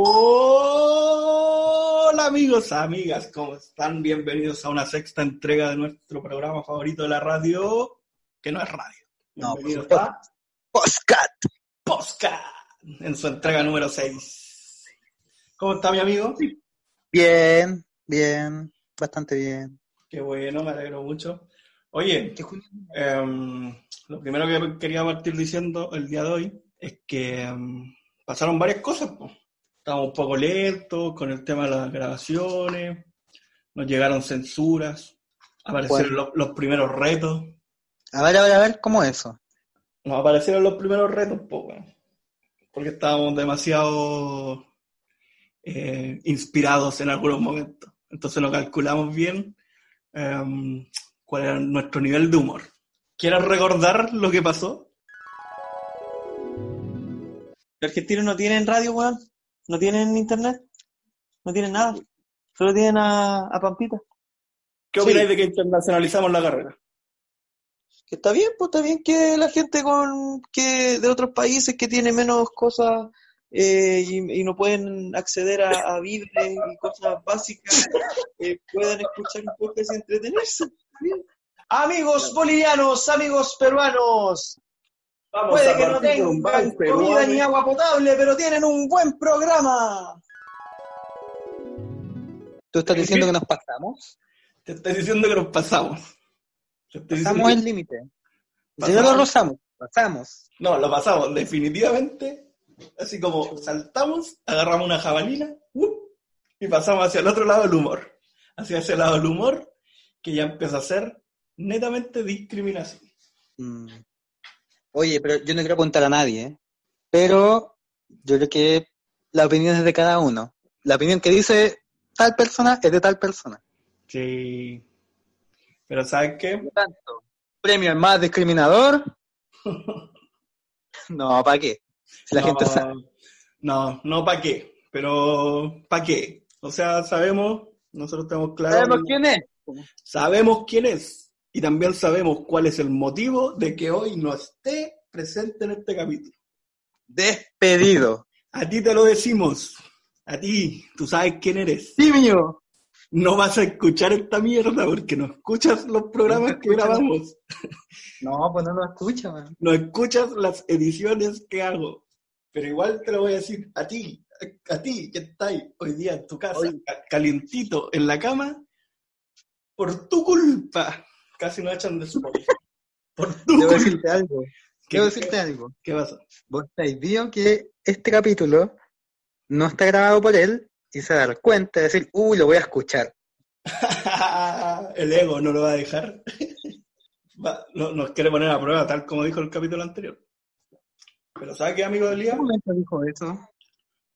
Hola amigos, amigas, ¿cómo están? Bienvenidos a una sexta entrega de nuestro programa favorito de la radio, que no es radio. No, Bienvenidos por a Postcat. Posca, en su entrega número 6. ¿Cómo está mi amigo? Bien, bien, bastante bien. Qué bueno, me alegro mucho. Oye, em, lo primero que quería partir diciendo el día de hoy es que em, pasaron varias cosas. po. Estábamos un poco lentos con el tema de las grabaciones, nos llegaron censuras, aparecieron Bueno. los, los primeros retos, A ver, a ver, a ver, ¿cómo es eso? nos aparecieron los primeros retos, po, weón. porque estábamos demasiado eh, inspirados en algunos momentos. Entonces no calculamos bien em, cuál era nuestro nivel de humor. ¿Quieres recordar lo que pasó? Los argentinos no tienen radio, weón. No tienen internet. No tienen nada. Solo tienen a, a Pampita. ¿Qué Sí. opináis de que internacionalizamos la carrera? Que está bien, pues está bien que la gente con que de otros países que tiene menos cosas eh, y, y no pueden acceder a, a víveres y cosas básicas eh, puedan escuchar un podcast y entretenerse. Está bien. Amigos bolivianos, amigos peruanos, Vamos puede a que no tengan comida ni agua potable, pero tienen un buen programa. ¿Tú estás diciendo que nos pasamos? Te estoy diciendo que nos pasamos. Te estoy Pasamos el límite. Si Pasamos. no lo rozamos, pasamos. No, lo pasamos definitivamente. Así como saltamos, agarramos una jabalina y pasamos hacia el otro lado del humor. Hacia ese lado del humor que ya empieza a ser netamente discriminación. Mm. Oye, pero yo no quiero apuntar a nadie, ¿eh? pero yo creo que la opinión es de cada uno. La opinión que dice tal persona es de tal persona. Sí. Pero ¿sabes qué? Por lo tanto, premio al más discriminador. No, ¿para qué? Si la no, gente sabe. No, no para qué. Pero ¿para qué? O sea, sabemos, nosotros tenemos claro. ¿Sabemos quién es? Sabemos quién es y también sabemos cuál es el motivo de que hoy no esté presente en este capítulo. Despedido. A ti te lo decimos. A ti, tú sabes quién eres. Simio. No vas a escuchar esta mierda porque no escuchas los programas que escuchas. grabamos. No, pues no lo escucha, man. No escuchas las ediciones que hago. Pero igual te lo voy a decir. A ti, a ti que estás hoy día en tu casa, ca- calientito en la cama, por tu culpa. Casi nos echan de su Por tu Debo decirte algo. ¿Qué, Debo decirte algo. qué pasa? Vos estáis viendo que este capítulo no está grabado por él y se va a dar cuenta de decir, uy, lo voy a escuchar. el ego no lo va a dejar. Va, no- nos quiere poner a prueba, tal como dijo el capítulo anterior. Pero ¿sabe qué, amigo de ¿En Lía? qué momento dijo eso?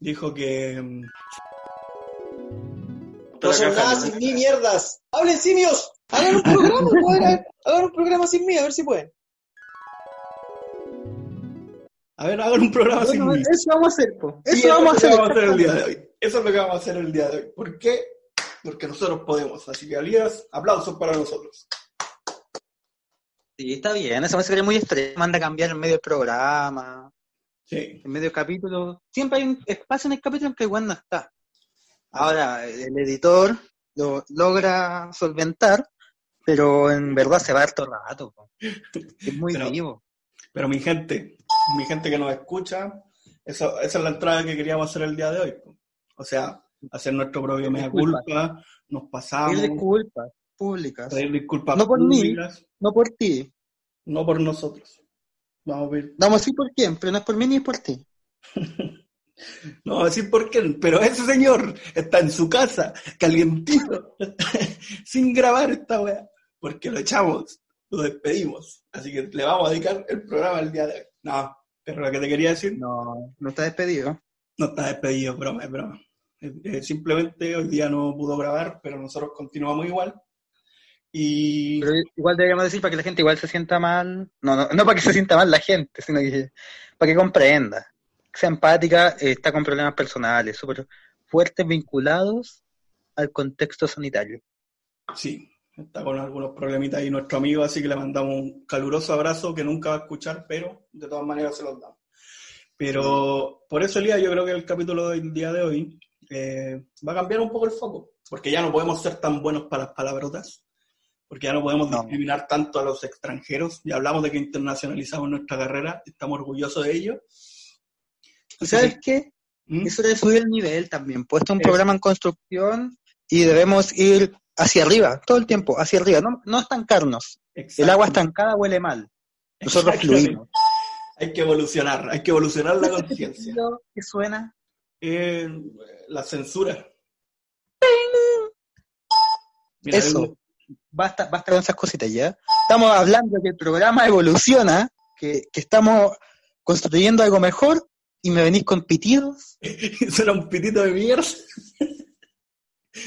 Dijo que... mm, No son nada sin mí, mierdas. ¡Hablen simios! Hagan un programa, hagan un programa sin mí, a ver si pueden. A ver, hagan un programa sin mí. eso vamos a hacer, po. Eso vamos a es lo hacer. vamos a hacer el día de hoy. Eso es lo que vamos a hacer el día de hoy. ¿Por qué? Porque nosotros podemos. Así que, Alías, aplausos para nosotros. Sí, está bien. Eso me sería muy extremo. Manda a cambiar en medio del programa, Sí. en medio del capítulo. Siempre hay un espacio en el capítulo en que igual no está. Ahora, el editor lo logra solventar, pero en verdad se va harto rato. po. Es muy Pero- vivo. Pero mi gente, mi gente que nos escucha, eso, esa es la entrada que queríamos hacer el día de hoy. po. O sea, hacer nuestro propio mea culpa, nos pasamos, Pedir disculpas públicas. pedir disculpas No por mí. públicas, No por ti. no por nosotros. Vamos a pedir, Vamos a decir por quién, pero no es por mí ni es por ti. no vamos a decir por qué, pero ese señor está en su casa, calientito, sin grabar esta weá, porque lo echamos, lo despedimos. Así que le vamos a dedicar el programa el día de hoy. No, pero lo que te quería decir No, no está despedido. No está despedido, broma, es broma. Eh, eh, simplemente hoy día no pudo grabar, pero nosotros continuamos igual. Y Pero igual deberíamos decir para que la gente igual se sienta mal. No, no, no para que se sienta mal la gente, sino que para que comprenda. Que sea empática, eh, está con problemas personales, súper fuertes vinculados al contexto sanitario. sí, está con algunos problemitas ahí nuestro amigo, así que le mandamos un caluroso abrazo que nunca va a escuchar, pero de todas maneras se los damos. Pero por eso, Elías, yo creo que el capítulo del día de hoy eh, va a cambiar un poco el foco, porque ya no podemos ser tan buenos para las palabrotas, porque ya no podemos No. discriminar tanto a los extranjeros. Ya hablamos de que internacionalizamos nuestra carrera, estamos orgullosos de ello. ¿Y sabes qué? ¿Mm? Eso debe subir el nivel también. Puesto un Eso. programa en construcción y debemos ir hacia arriba, todo el tiempo, hacia arriba, no, no estancarnos. El agua estancada huele mal. Nosotros fluimos. Hay que evolucionar, hay que evolucionar la conciencia. ¿Qué suena? Eh, la censura. Mira, Eso. Basta, basta con esas cositas ya. Estamos hablando que el programa evoluciona, que, que estamos construyendo algo mejor y me venís con pitidos Eso era un pitito de mierda.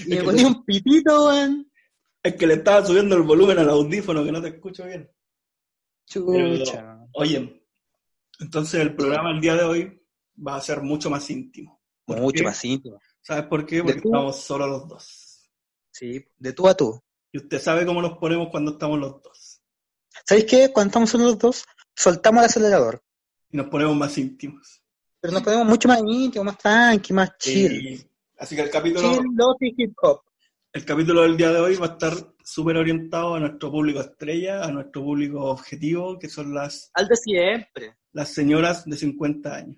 Y me ponís un pitito, weón. Es que le estaba subiendo el volumen al audífono que no te escucho bien. Chucha. Oye, entonces el programa el día de hoy va a ser mucho más íntimo. ¿Por Mucho qué? más íntimo. ¿Sabes por qué? Porque estamos solo los dos. Sí, de tú a tú. Y usted sabe cómo nos ponemos cuando estamos los dos. ¿Sabéis qué? Cuando estamos solo los dos, soltamos el acelerador. Y nos ponemos más íntimos. Pero nos ponemos mucho más íntimo, más tranqui, más chill. Y- así que el capítulo, Chill, lofi, hip hop. el capítulo del día de hoy va a estar súper orientado a nuestro público estrella, a nuestro público objetivo, que son las, Al de siempre. las señoras de 50 años.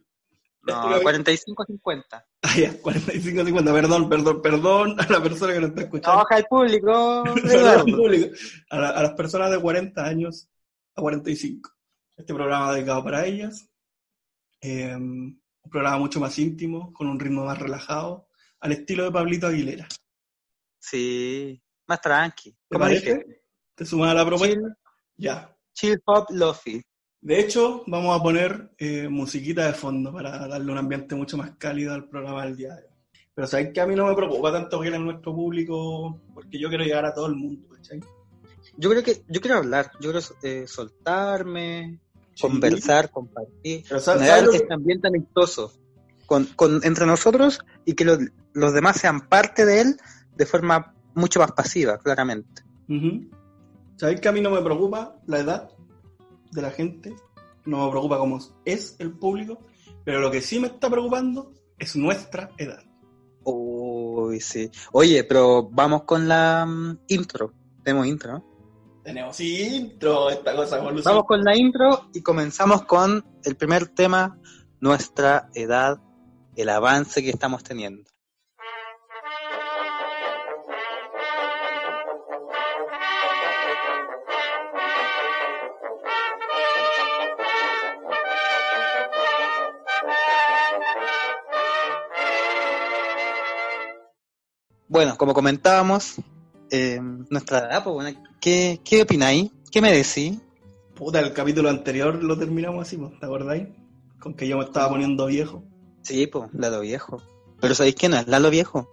No, 45 50. Ah, ya, 45, 50, perdón, perdón, perdón a la persona que nos está escuchando. Trabaja el público. Perdón, público. A, la- a las personas de 40 años a 45. Este programa dedicado para ellas. Eh, un programa mucho más íntimo, con un ritmo más relajado, al estilo de Pablito Aguilera. Sí, más tranqui. ¿Te parece? ¿Te sumas a la propuesta? Ya. chill hop, lofi. De hecho, vamos a poner eh, musiquita de fondo para darle un ambiente mucho más cálido al programa del día de hoy. Pero sabes que a mí no me preocupa tanto que era nuestro público, porque yo quiero llegar a todo el mundo, ¿cachai? Yo creo que yo quiero hablar, yo quiero eh, soltarme, conversar, compartir, Pero ¿sabes- sabes lo que- este ambiente amistoso con, con, entre nosotros y que los, los demás sean parte de él de forma mucho más pasiva, claramente. Ujú. ¿Sabéis que a mí no me preocupa la edad de la gente? No me preocupa cómo es el público, pero lo que sí me está preocupando es nuestra edad. Uy, sí. Oye, pero vamos con la mm, intro. Tenemos intro, ¿no? Tenemos intro, esta cosa. Vamos con la intro y comenzamos con el primer tema, nuestra edad, el avance que estamos teniendo. Bueno, como comentábamos, eh, nuestra edad, pues bueno, ¿qué, qué opináis? ¿Qué me decís? Puta, el capítulo anterior lo terminamos así, ¿te acordáis? Con que yo me estaba poniendo viejo. Sí, pues, Lalo Viejo. Pero ¿sabéis quién es? Lalo Viejo.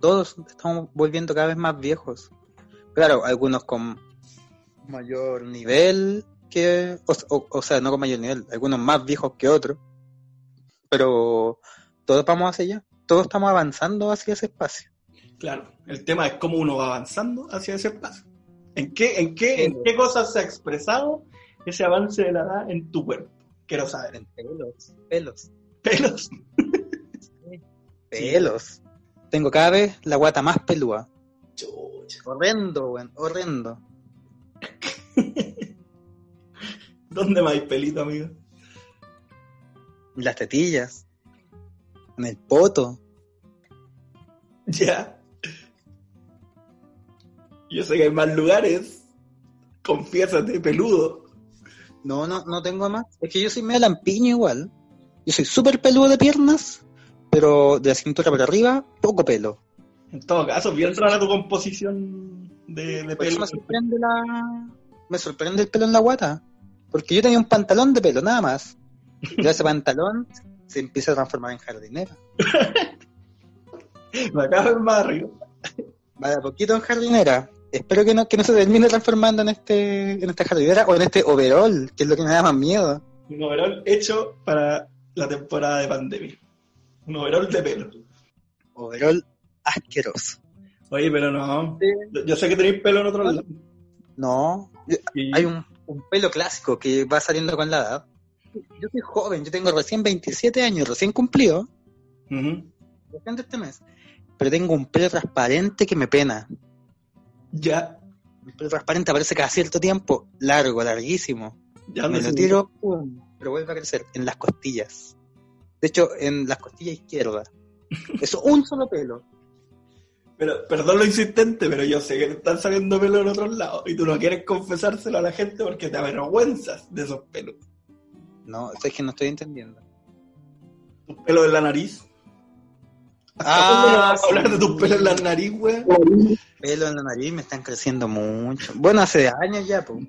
Todos estamos volviendo cada vez más viejos. Claro, algunos con mayor nivel que... O, o- o sea, no con mayor nivel, algunos más viejos que otros. Pero todos vamos hacia allá. Todos estamos avanzando hacia ese espacio. Claro, el tema es cómo uno va avanzando hacia ese paso. ¿En qué, en qué, en qué cosas se ha expresado ese avance de la edad en tu cuerpo? Quiero saber. En pelos, pelos, Pelos. pelos. Tengo cada vez la guata más pelúa. Chucha. Horrendo, weón, horrendo. ¿Dónde más hay pelito, amigo? En las tetillas. En el poto. Ya. Yo sé que hay más lugares. Confiésate, peludo. No, no, no tengo más. Es que yo soy medio lampiño igual. Yo soy súper peludo de piernas, pero de la cintura para arriba, poco pelo. En todo caso, bien rara tu composición de, de pelo. me sorprende la... Me sorprende el pelo en la guata. Porque yo tenía un pantalón de pelo, nada más. Y ese pantalón se empieza a transformar en jardinera. Me acabo de ver más arriba. Va de a poquito en jardinera. Espero que no, que no se termine transformando en este en esta jardinera o en este overall, que es lo que me da más miedo. Un overall hecho para la temporada de pandemia. Un overall de pelo. Overall asqueroso. Oye, pero no. Yo- Yo sé que tenéis pelo en otro lado. No, hay un, un pelo clásico que va saliendo con la edad. yo soy joven, yo tengo recién 27 años, recién cumplido, recién de este mes. Pero tengo un pelo transparente que me pena. Ya, El pelo transparente aparece cada cierto tiempo, largo, larguísimo. ya me lo tiro, pum, pero vuelve a crecer en las costillas. De hecho, en las costillas izquierdas. Eso, un solo pelo. Pero, perdón lo insistente, pero yo sé que te están saliendo pelos en otros lados y tú no quieres confesárselo a la gente porque te avergüenzas de esos pelos. No, es que no estoy entendiendo. Tus pelos en la nariz. Ah, ¿Hasta cuándo no vas a hablar de tus pelos en la nariz, weón? pelo en la nariz me están creciendo mucho. Bueno, hace años ya, pues.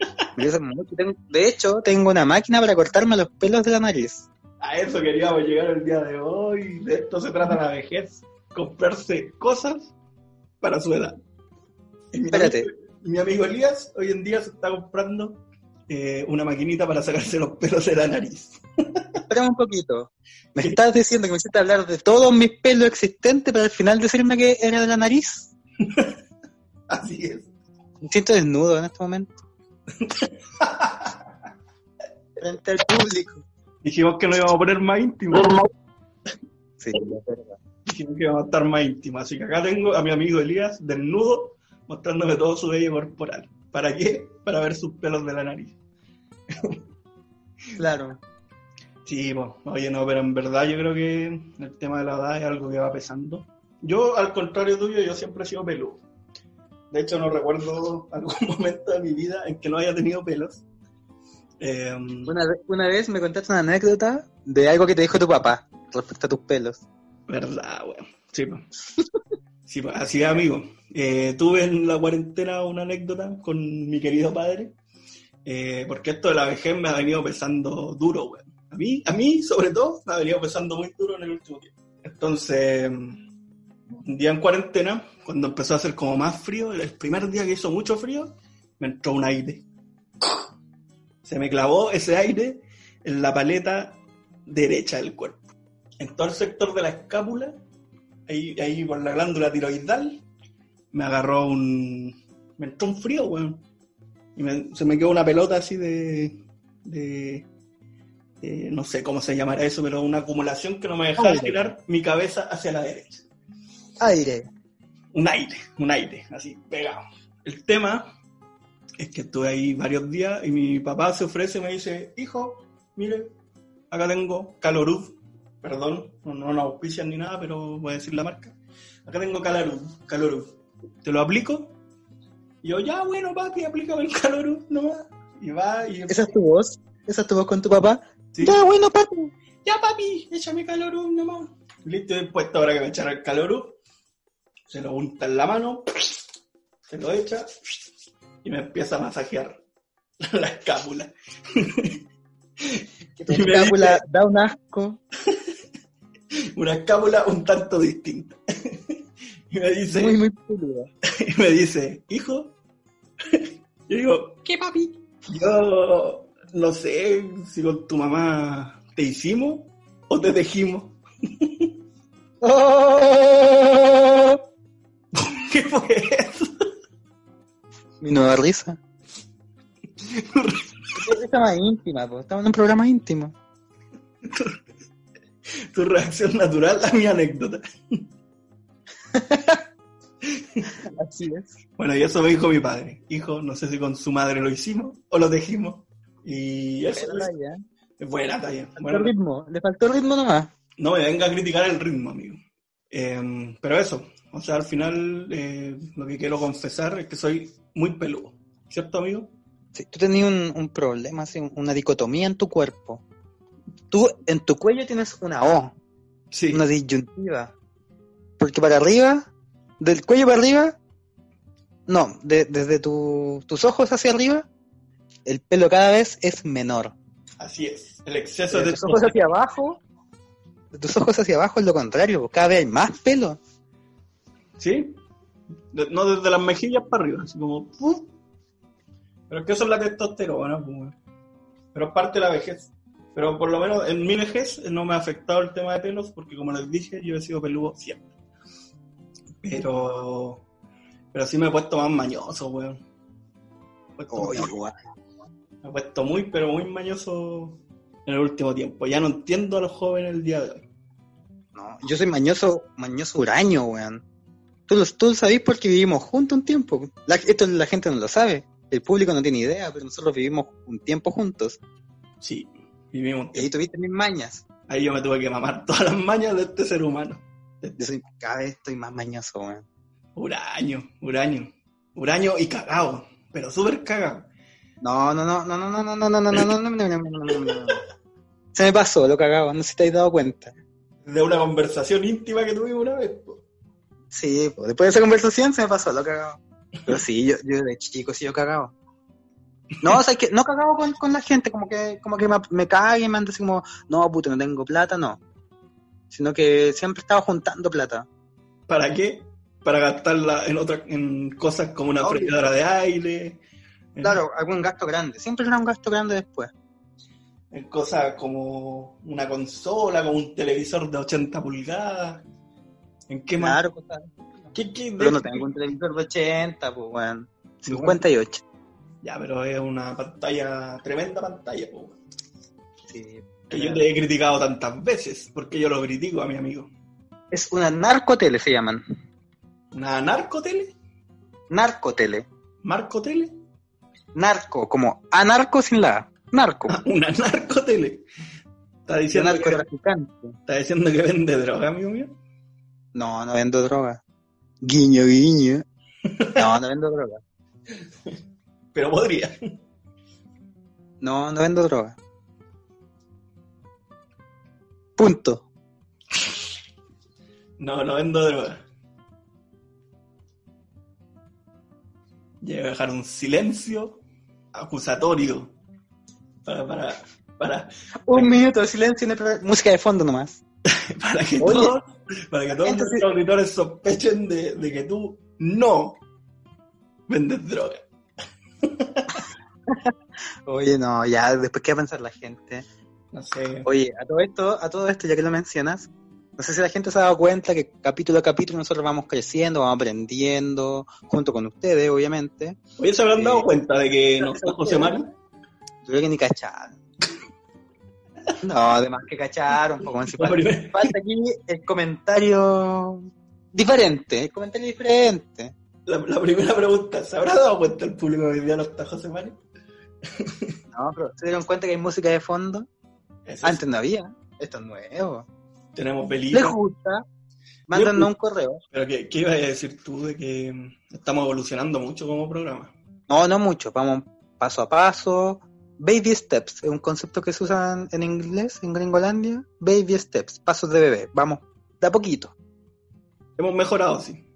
De hecho, tengo una máquina para cortarme los pelos de la nariz. A eso queríamos llegar el día de hoy. De esto se trata la vejez. Comprarse cosas para su edad. Mi Espérate. amigo- mi amigo Elías hoy en día se está comprando eh, una maquinita para sacarse los pelos de la nariz. Espérame un poquito. Me estás diciendo que me hiciste hablar de todos mis pelos existentes para al final decirme que era de la nariz. Así es. Me siento desnudo en este momento. Frente al público. Dijimos que nos íbamos a poner más íntimos. Sí, es verdad. Dijimos que íbamos a estar más íntimos. Así que acá tengo a mi amigo Elías desnudo mostrándome todo su vello corporal. ¿Para qué? Para ver sus pelos de la nariz. Claro. Sí, pues, oye, no, pero en verdad yo creo que el tema de la edad es algo que va pesando. Yo, al contrario tuyo, yo siempre he sido peludo. De hecho, no recuerdo algún momento de mi vida en que no haya tenido pelos. Eh, Una, ve- una vez me contaste una anécdota de algo que te dijo tu papá respecto a tus pelos. verdad, weón. Sí, pues. Sí, pues, así es, amigo. Eh, tuve en la cuarentena una anécdota con mi querido padre, eh, porque esto de la vejez me ha venido pesando duro, weón. A mí, a mí, sobre todo, me ha venido pesando muy duro en el último tiempo. Entonces, un día en cuarentena, cuando empezó a hacer como más frío, el primer día que hizo mucho frío, me entró un aire. Se me clavó ese aire en la paleta derecha del cuerpo. En todo el sector de la escápula, ahí, ahí por la glándula tiroidal, me agarró un... Me entró un frío, weón. Y me- se me quedó una pelota así de... de eh, no sé cómo se llamará eso, pero una acumulación que no me dejaba Aire. girar mi cabeza hacia la derecha Aire. un aire, un aire, así, pegado. El tema es que estuve ahí varios días y mi papá se ofrece y me dice, hijo, mire, acá tengo Caloruz, perdón, no, no nos auspician ni nada, pero voy a decir la marca. Acá tengo Caloruz, Caloruz. ¿Te lo aplico? Y yo, ya, bueno, papi, aplícame el Caloruz nomás. Y va y... ¿Esa es tu voz? ¿Esa es tu voz con tu papá? Sí. Ya, bueno, papi. ya papi, échame calorú nomás. Listo, dispuesto ahora que me echara el calorú. Se lo unta en la mano, se lo echa y me empieza a masajear la escápula. Que tu escápula dice- da un asco. Una escápula un tanto distinta. Y me dice, Muy, muy peluda. y me dice, hijo, yo digo, ¿qué papi? Yo no sé si con tu mamá te hicimos o te tejimos. ¡Oh! ¿Qué fue eso? Mi nueva risa. Risa más íntima, pues. Estamos en un programa íntimo. tu reacción natural a mi anécdota. Así es. Bueno, y eso me dijo mi padre. Hijo, no sé si con su madre lo hicimos o lo tejimos. Y eso es, buena talla. Bueno, ritmo. Le faltó ritmo nomás. no me venga a criticar el ritmo, amigo. Eh, pero eso, o sea, al final eh, lo que quiero confesar es que soy muy peludo. ¿Cierto, amigo? Sí, tú tenías un, un problema, así, una dicotomía en tu cuerpo. Tú en tu cuello tienes una O, Sí. una disyuntiva. Porque para arriba, del cuello para arriba, no, de- desde tu- tus ojos hacia arriba, el pelo cada vez es menor. Así es. El exceso De de tus ojos hacia abajo, de tus ojos hacia abajo es lo contrario, cada vez hay más pelo. ¿Sí? De- no desde las mejillas para arriba, así como... Pero es que eso es la testosterona, pues. Pero es parte de la vejez. Pero por lo menos en mi vejez no me ha afectado el tema de pelos, porque como les dije, yo he sido peludo siempre. Pero... Pero sí me he puesto más mañoso, weón. Me he puesto, Oh, igual. me he puesto muy, pero muy mañoso en el último tiempo. Ya no entiendo a los jóvenes el día de hoy. No, yo soy mañoso, mañoso huraño, weón. Tú lo, tú lo sabés porque vivimos juntos un tiempo. La- esto la gente no lo sabe. El público no tiene idea, pero nosotros vivimos un tiempo juntos. Sí, vivimos un Y ahí tuviste mis mañas. Ahí yo me tuve que mamar todas las mañas de este ser humano. Yo soy, cada vez estoy más mañoso, weón. Uraño, uraño. Uraño y cagado. Pero súper cagado. No, no, no, no, no, no, no, no, no, no, no, no, no, no, no, no, no, no. Se me pasó, lo cagaba, no sé si te has dado cuenta. De una conversación íntima que tuvimos una vez. po. Sí, pues, después de esa conversación se me pasó, lo cagaba. Pero sí, yo, yo de chico sí yo cagaba. No, o sea, que no cagaba con, con la gente, como que, como que me, me cague y me anda así como, no, puto, no tengo plata, no. Sino que siempre estaba juntando plata. ¿Para qué? Para gastarla en otras en cosas como una freidora de aire. en- Claro, algún gasto grande. Siempre era un gasto grande después. En cosas como una consola, como un televisor de 80 pulgadas. ¿En qué más? Claro, cosas. ¿Qué, qué- Pero no tengo un televisor de 80, pues, weón. 58. Ya, pero es una pantalla, tremenda pantalla, po. Sí. Que yo te he criticado tantas veces, porque yo lo critico a mi amigo. Es una narcotele, se llaman. ¿Una narcotele? Narcotele. ¿Marcotele? Narco, como anarco sin la A. Narco. Una narcotele. ¿Está diciendo, que, está diciendo que vende droga, amigo mío? No, no vendo droga. Guiño, guiño. No, no vendo droga. Pero podría. No, no vendo droga. Punto. No, no vendo droga. Llega a dejar un silencio acusatorio para, para, para, Un minuto de silencio. Música de fondo nomás. para que Oye, todos, para que todos entonces- nuestros auditores sospechen de, de que tú no vendes droga. Oye, no, ya, después qué va a pensar la gente. No sé. Oye, a todo esto, a todo esto, ya que lo mencionas, no sé si la gente se ha dado cuenta que capítulo a capítulo nosotros vamos creciendo, vamos aprendiendo, junto con ustedes, obviamente. Oye, ¿se habrán dado Eh, cuenta de que no está José Mario? Yo creo que ni cacharon. No, además que cacharon, poco más. La primera- Falta aquí el comentario diferente, el comentario diferente. La, la primera pregunta, ¿se habrá dado cuenta el público que hoy día no está José Mario? No, pero ¿se dieron cuenta que hay música de fondo? Antes no había. Esto es nuevo. Tenemos ¿Les velitas. gusta? Mándanos un correo. Pero ¿qué, ¿qué ibas a decir tú de que estamos evolucionando mucho como programa? No, no mucho. Vamos paso a paso. Baby steps es un concepto que se usa en inglés, en Gringolandia. Baby steps, pasos de bebé. Vamos, de a poquito. Hemos mejorado, sí.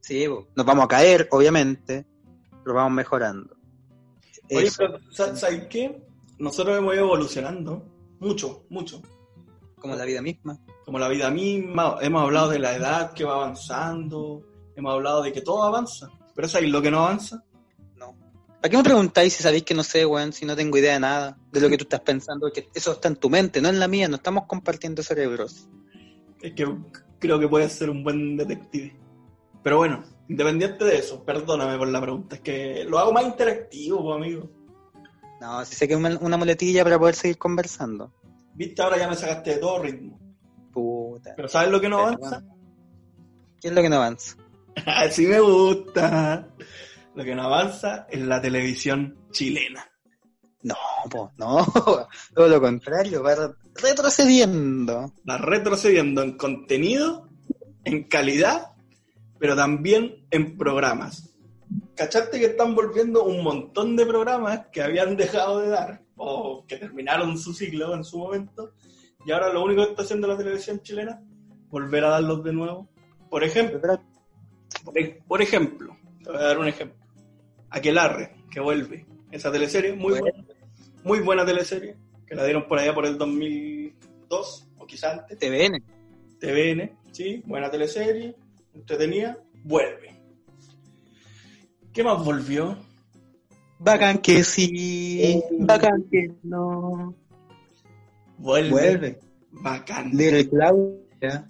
Sí, nos vamos a caer, obviamente, pero vamos mejorando. Oye, Eso, pero ¿sa- ¿sabes qué? Nosotros hemos ido evolucionando mucho, mucho. como la vida misma. Como la vida misma, hemos hablado de la edad que va avanzando, hemos hablado de que todo avanza. Pero ¿sabes lo que no avanza? No. ¿Para qué me preguntáis si sabéis que no sé, weón? Si no tengo idea de nada de lo que tú estás pensando, que eso está en tu mente, no en la mía, no estamos compartiendo cerebros. Es que creo que puedes ser un buen detective. Pero bueno, independiente de eso, perdóname por la pregunta, es que lo hago más interactivo, pues, amigo. No, si sé que es una, muletilla para poder seguir conversando. Viste, ahora ya me sacaste de todo ritmo. Puta. Pero ¿sabes lo que no avanza? ¿Qué es lo que no avanza? Así me gusta. Lo que no avanza es la televisión chilena. No, po, no. Todo lo contrario, va retrocediendo. Va retrocediendo en contenido, en calidad, pero también en programas. ¿Cachaste que están volviendo un montón de programas que habían dejado de dar o que terminaron su ciclo en su momento? Y ahora lo único que está haciendo la televisión chilena, volver a darlos de nuevo. Por ejemplo, por, ejemplo, te voy a dar un ejemplo. Aquelarre, que vuelve. Esa teleserie, muy Bueno. buena. Muy buena teleserie, que la dieron por allá por el 2002, o quizá antes. TVN. TVN, sí, buena teleserie, entretenida, vuelve. ¿Qué más volvió? Bacán que sí, bacán que no. Vuelve. Vuelve. Bacán. Little Claudia.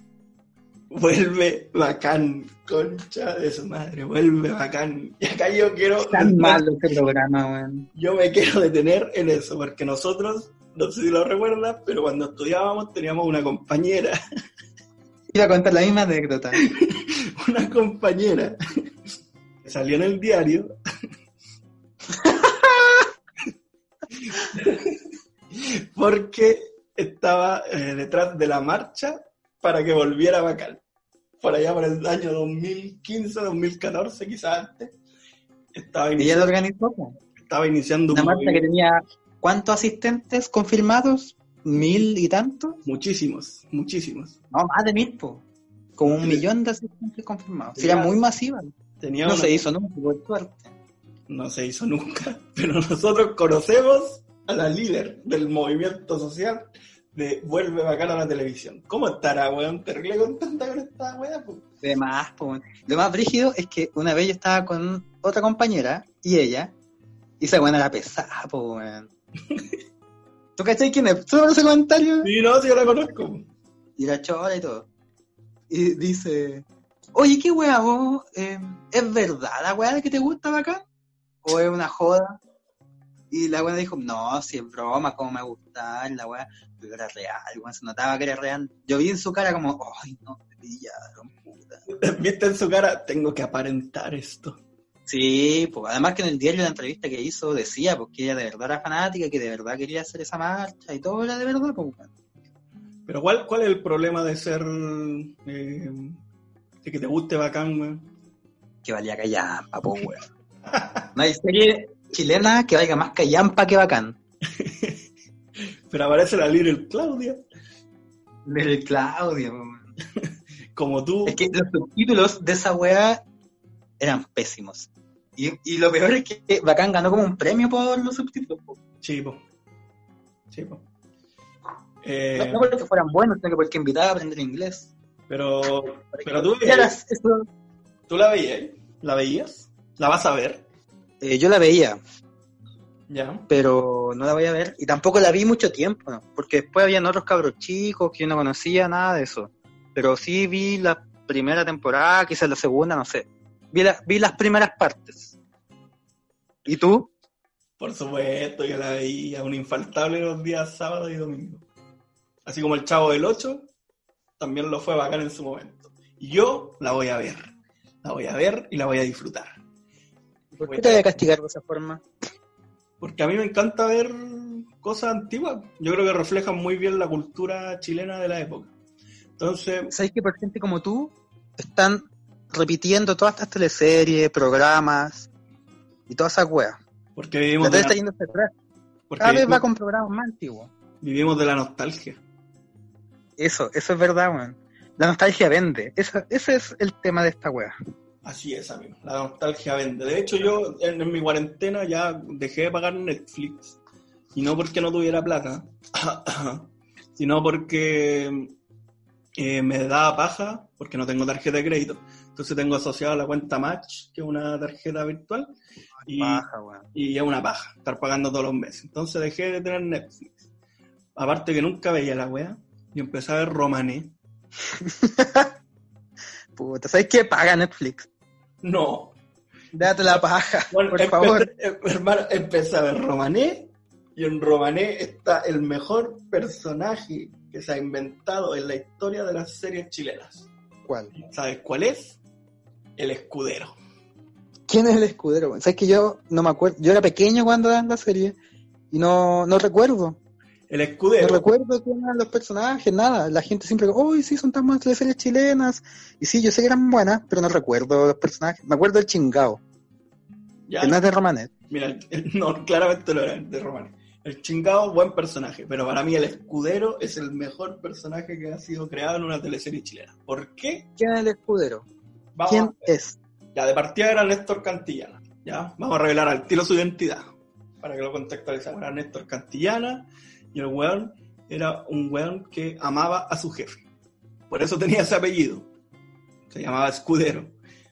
Vuelve bacán. Concha de su madre, vuelve bacán. Y acá yo quiero. Tan malo este programa, weón. Yo me quiero detener en eso, porque nosotros no sé si lo recuerdas, pero cuando estudiábamos teníamos una compañera. Iba a contar la misma anécdota. una compañera salió en el diario. porque estaba eh, detrás de la marcha para que volviera Bacán. Por allá por el año 2015, 2014, quizás antes. Estaba ¿Ella lo iniciando, organizó? estaba iniciando Una un marcha que movimiento- tenía ¿cuántos asistentes confirmados? ¿Mil y tantos? Muchísimos, muchísimos. No, más de mil, po. Como un millón de asistentes confirmados. Sí, Ya. Era muy masiva. Tenía No una- se hizo nunca, por suerte. no se hizo nunca, pero nosotros conocemos a la líder del movimiento social de Vuelve Bacán a la televisión. ¿Cómo estará, weón? Terrible contenta con esta weá, po. De más. Lo más brígido es que una vez yo estaba con otra compañera y ella, y esa buena era pesada, po, weón. ¿Tú cachai quién es? ¿Solo ese comentario? Sí, no, sí, yo la conozco. Y la chora y todo. Y dice, oye, ¿qué weá vos? eh, ¿Es verdad la weá de que te gusta bacán? ¿O es una joda? Y la weá dijo, no, si es broma, cómo me gusta, la weá. Pero era real, weón, se notaba que era real. Yo vi en su cara como, ay, no, me pillaron, puta. Viste en su cara, tengo que aparentar esto. Sí, pues además que en el diario la entrevista que hizo decía pues, que ella de verdad era fanática, que de verdad quería hacer esa marcha y todo era de verdad, pues. Pero ¿cuál, cuál es el problema de ser... eh, de que te guste Bacán, weón? que valía callampa, po, weón. No hay serie chilena que valga más callampa que bacán. Pero aparece la líder Claudia, Claudio, po, weón. como tú. Es que los subtítulos de esa weá eran pésimos. Y, y lo peor es que Bacán ganó como un premio por los subtítulos. po. Sí, po. Sí, po. No, Eh, no porque fueran buenos, sino que porque invitaba a aprender inglés. Pero, pero tú, vieras eso. tú la veías, ¿la veías? ¿La vas a ver? Eh, yo la veía, Ya. pero no la voy a ver. Y tampoco la vi mucho tiempo, ¿no? porque después habían otros cabros chicos que yo no conocía, nada de eso. Pero sí vi la primera temporada, quizás la segunda, no sé. Vi, la- vi las primeras partes. ¿Y tú? Por supuesto, yo la veía, un infaltable los días sábado y domingo. Así como el Chavo del 8, también lo fue bacán en su momento. Y yo la voy a ver. La voy a ver y la voy a disfrutar. ¿Por qué te voy a castigar de esa forma? Porque a mí me encanta ver cosas antiguas. Yo creo que reflejan muy bien la cultura chilena de la época. Entonces, ¿Sabes que por gente como tú están repitiendo todas estas teleseries, programas y todas esas weas? porque vivimos, de está la, yendo hacia atrás. porque Cada vez va con programas más antiguos. vivimos de la nostalgia. Eso, eso es verdad, weón. La nostalgia vende. Eso, ese es el tema de esta wea. Así es, amigo. La nostalgia vende. De hecho, yo en, en mi cuarentena ya dejé de pagar Netflix. Y no porque no tuviera plata, sino porque eh, me daba paja, porque no tengo tarjeta de crédito. Entonces tengo asociado la cuenta Match, que es una tarjeta virtual, y, weón. y es una paja, estar pagando todos los meses. Entonces dejé de tener Netflix. Aparte que nunca veía la wea, y empecé a ver Romané. Puta, ¿sabes qué? Paga Netflix. No, Date la paja, Bueno, por empe- favor. hermano, empecé a ver Romané y en Romané está el mejor personaje que se ha inventado en la historia de las series chilenas. ¿Cuál? ¿Sabes cuál es? El escudero. ¿Quién es el escudero? ¿Sabes que yo no me acuerdo? Yo era pequeño cuando daban la serie y no, no recuerdo. El No escudero. recuerdo quién eran los personajes, nada. La gente siempre, uy, sí, son tan buenas las series chilenas. Y sí, yo sé que eran buenas, pero no recuerdo los personajes. Me acuerdo del chingao, Ya, que no es de Romanet. Mira, el- el- no, claramente lo era de Romané. El chingado, buen personaje, pero para mí el escudero es el mejor personaje que ha sido creado en una teleserie chilena. ¿Por qué? ¿Quién es el escudero? Vamos ¿Quién es? Ya, de partida era Néstor Cantillana. Ya, vamos a revelar al tiro su identidad. Para que lo contextualicemos. Era Néstor Cantillana y el weón era un weón que amaba a su jefe. Por eso tenía ese apellido. Se llamaba Escudero.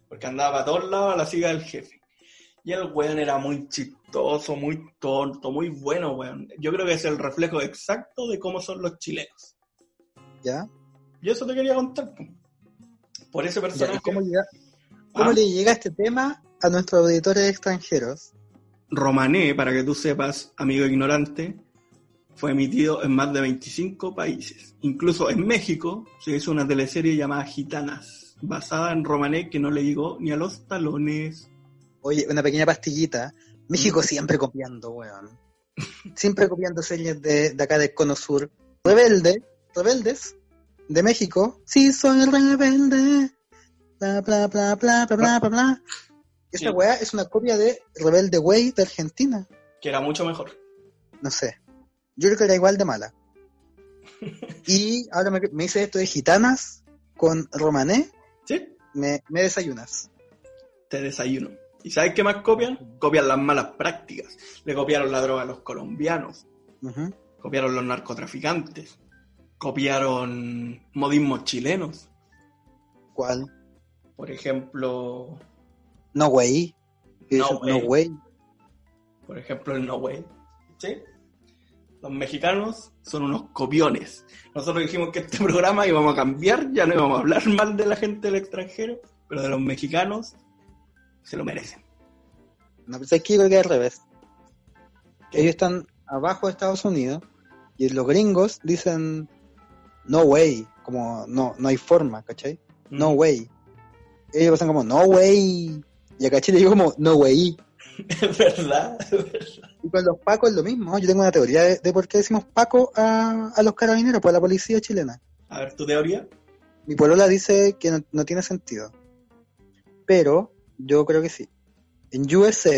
Porque andaba a todos lados a la siga del jefe. Y el weón era muy chistoso, muy tonto, muy bueno, weón. Yo creo que es el reflejo exacto de cómo son los chilenos. ¿Ya? Y eso te quería contar. po. Por ese personaje. ¿y ¿Cómo, llega- cómo Ah. le llega este tema a nuestros auditores extranjeros? Romané, para que tú sepas, amigo ignorante, Fue emitido en más de 25 países. Incluso en México se hizo una teleserie llamada Gitanas, basada en Romané que no le llegó ni a los talones. Oye, una pequeña pastillita. México siempre copiando, weón. Siempre copiando series de, de acá de Cono Sur. Rebelde, rebeldes, de México. Sí, soy rebelde. Bla, bla, bla, bla, bla, bla, bla, bla. Esta Sí. weá es una copia de Rebelde Way de Argentina. Que era mucho mejor. No sé. Yo creo que era igual de mala. Y ahora me, me hice esto de gitanas con romané, ¿Sí? me, me desayunas. Te desayuno. ¿Y sabes qué más copian? Copian las malas prácticas. Le copiaron la droga a los colombianos. Copiaron los narcotraficantes. Copiaron modismos chilenos. ¿Cuál? Por ejemplo, No way. No. No way. por ejemplo el No Way. ¿Sí? Los mexicanos son unos copiones. Nosotros dijimos que este programa íbamos a cambiar, ya no íbamos a hablar mal de la gente del extranjero, pero de los mexicanos se lo merecen. No, pero es que yo creo que es al revés. Ellos están abajo de Estados Unidos y los gringos dicen no way, como no, no hay forma, ¿cachai? No Mm. way. Ellos pasan como no way. Y acá Chile yo como no way. Es verdad, es verdad. Y con los pacos es lo mismo. Yo tengo una teoría de, de por qué decimos paco a, a los carabineros, pues a la policía chilena. A ver, tu teoría. Mi polola dice que no, no tiene sentido. Pero yo creo que sí. En USA,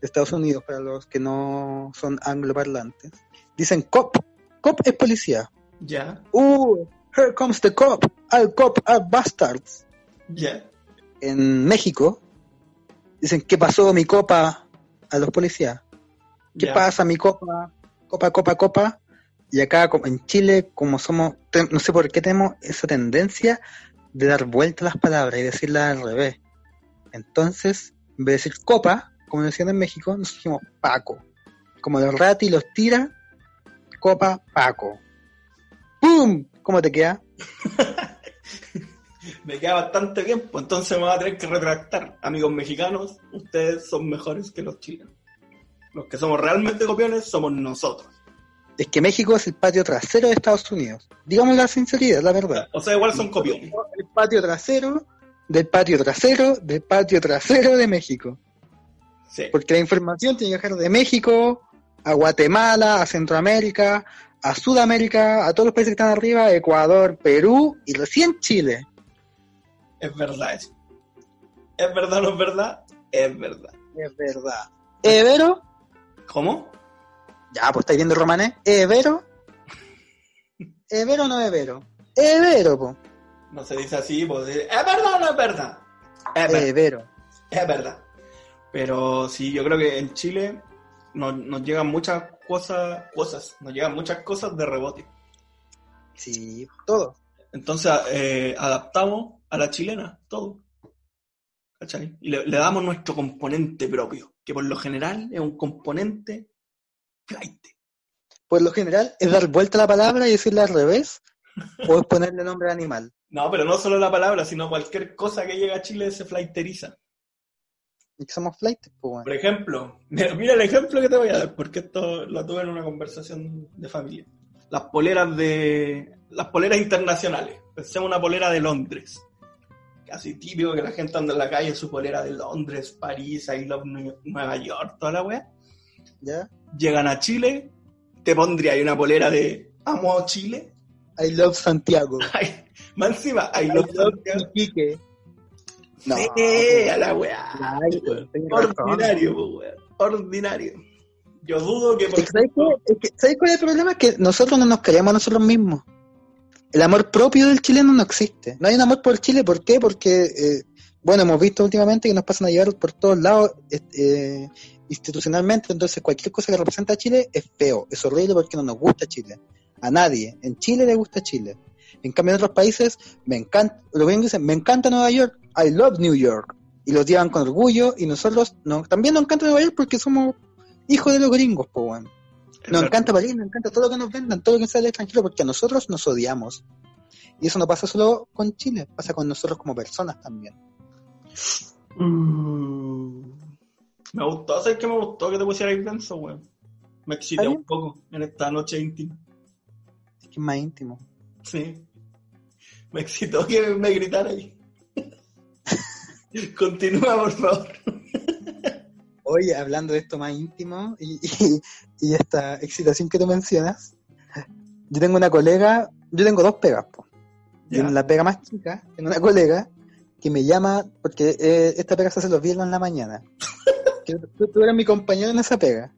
Estados Unidos, para los que no son angloparlantes, dicen cop. Cop es policía. Ya, Uh, here comes the cop. All cop are bastards. ya. En México, dicen, ¿qué pasó mi copa a los policías? ¿Qué pasa mi copa? Copa, copa, copa. Y acá como en Chile, como somos, no sé por qué tenemos esa tendencia de dar vuelta a las palabras y decirlas al revés. Entonces, en vez de decir copa, como decían en México, nos dijimos Paco. Como los rati los tira, copa, Paco. ¡Pum! ¿Cómo te queda? Me queda bastante pues entonces me voy a tener que retractar. Amigos mexicanos, ustedes son mejores que los chilenos. Los que somos realmente copiones somos nosotros. Es que México es el patio trasero de Estados Unidos. Digamos la sinceridad, la verdad. O sea, igual son copiones. El patio trasero del patio trasero del patio trasero de México. Sí. Porque la información tiene que viajar de México a Guatemala, a Centroamérica, a Sudamérica, a todos los países que están arriba, Ecuador, Perú y recién Chile. Es verdad eso. ¿Es verdad o no es verdad? Es verdad. Es verdad. ¿Evero? ¿Cómo? Ya, pues estáis viendo romané. ¿Evero? ¿Evero o no Evero? Evero, po. No se dice así, pues ¿es verdad o no es verdad? Es verdad. Evero. Es verdad. Pero sí, yo creo que en Chile nos, nos llegan muchas cosas, cosas, nos llegan muchas cosas de rebote. Sí, todo. Entonces eh, adaptamos a la chilena todo. ¿Cachai? Y le, le damos nuestro componente propio, que por lo general es un componente flight. Por lo general, es dar vuelta a la palabra y decirla al revés, o es ponerle nombre al animal. No, pero no solo la palabra, sino cualquier cosa que llega a Chile se flighteriza. Y que somos flight, pues bueno. Por ejemplo, mira mira el ejemplo que te voy a dar, porque esto lo tuve en una conversación de familia. Las poleras de. Las poleras internacionales. Pensemos una polera de Londres. Casi típico que la gente anda en la calle en su polera de Londres, París, I love Nueva York, toda la weá. ¿Ya? Llegan a Chile, te pondría ahí una polera de Amo a Chile. I love Santiago. Ay, más encima, I I love love Santiago. Iquique. No. Fea la weá. Ay, pues, razón. Ordinario. Ordinario. Yo dudo que por ¿sabes, cuál es el problema? Que nosotros no nos a nosotros mismos. El amor propio del chileno no existe. No hay un amor por Chile, ¿por qué? Porque, eh, bueno, hemos visto últimamente que nos pasan a llevar por todos lados eh, institucionalmente, entonces cualquier cosa que representa a Chile es feo, es horrible porque no nos gusta Chile. A nadie. En Chile le gusta Chile. En cambio, en otros países, me encanta, los gringos dicen, me encanta Nueva York, I love New York. Y los llevan con orgullo, y nosotros no, también nos encanta Nueva York porque somos hijos de los gringos. Nos encanta París, nos encanta todo lo que nos vendan, todo lo que sea del extranjero, porque a nosotros nos odiamos. Y eso no pasa solo con Chile, pasa con nosotros como personas también. Mm. Me gustó, ¿sabes qué me gustó que te pusieras denso, weón? Me excité un poco en esta noche íntima. Es que es más íntimo. Sí. Me excitó que me gritara ahí. Continúa, por favor. Oye, hablando de esto más íntimo y, y, esta excitación que tú mencionas, yo tengo una colega, yo tengo dos pegas, po. la pega más chica, tengo una colega que me llama, porque eh, esta pega se hace los viernes en la mañana. que tú, eres mi compañero en esa pega.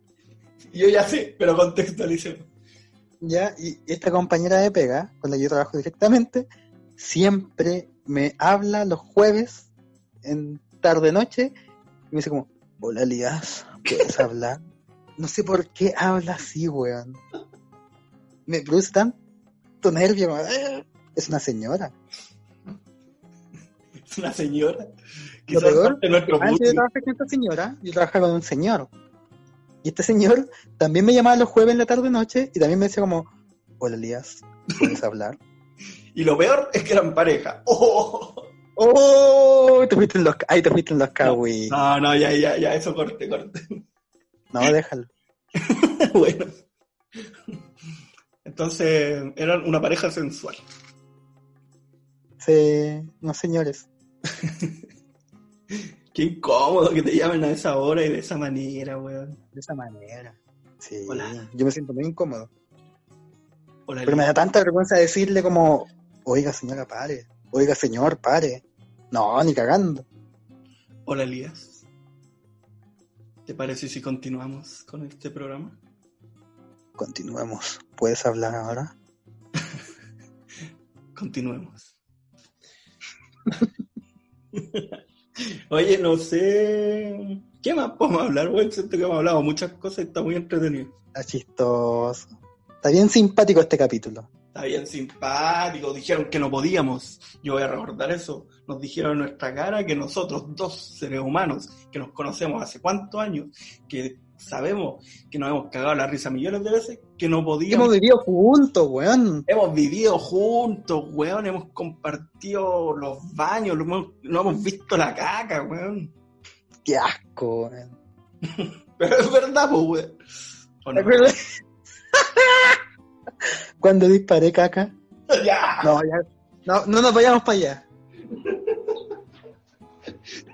Yo ya sé, pero contextualicemos. Ya, y esta compañera de pega, con la que yo trabajo directamente, siempre me habla los jueves en tarde-noche y me dice como, hola Elías, ¿puedes hablar? No sé por qué habla así, weón. Me produce tanto nervio. Es una señora. Es una señora. Lo peor, antes de trabajar con esta señora, yo trabajaba con un señor. Y este señor también me llamaba los jueves en la tarde-noche y también me decía como, hola Elías, ¿puedes hablar? y lo peor es que eran pareja. ¡Oh! ¡Oh! Te fuiste en los, ahí te fuiste en los kawi. No, no, ya, ya, ya, eso corte, corte. No, déjalo. bueno. Entonces, eran una pareja sensual. Sí, no señores. Qué incómodo que te llamen a esa hora y de esa manera, weón. De esa manera. Sí. Hola. Yo me siento muy incómodo. Hola, Pero me da tanta vergüenza decirle como, oiga señora, pare. Oiga señor, pare. No, ni cagando. Hola Elías. ¿Te parece si continuamos con este programa? Continuemos. ¿Puedes hablar ahora? Continuemos. Oye, no sé. ¿Qué más podemos hablar, güey? Siento que hemos hablado muchas cosas y está muy entretenido. Está chistoso. Está bien simpático este capítulo. Está bien simpático. Dijeron que no podíamos. Yo voy a recordar eso. Nos dijeron en nuestra cara que nosotros, dos seres humanos, que nos conocemos hace cuántos años, que sabemos que nos hemos cagado la risa millones de veces, que no podíamos. Hemos vivido juntos, weón. Hemos vivido juntos, weón. Hemos compartido los baños, no hemos visto la caca, weón. Qué asco, weón. Pero es verdad, pues, weón. Cuando disparé caca. Ya. No, ya. No, no nos vayamos para allá.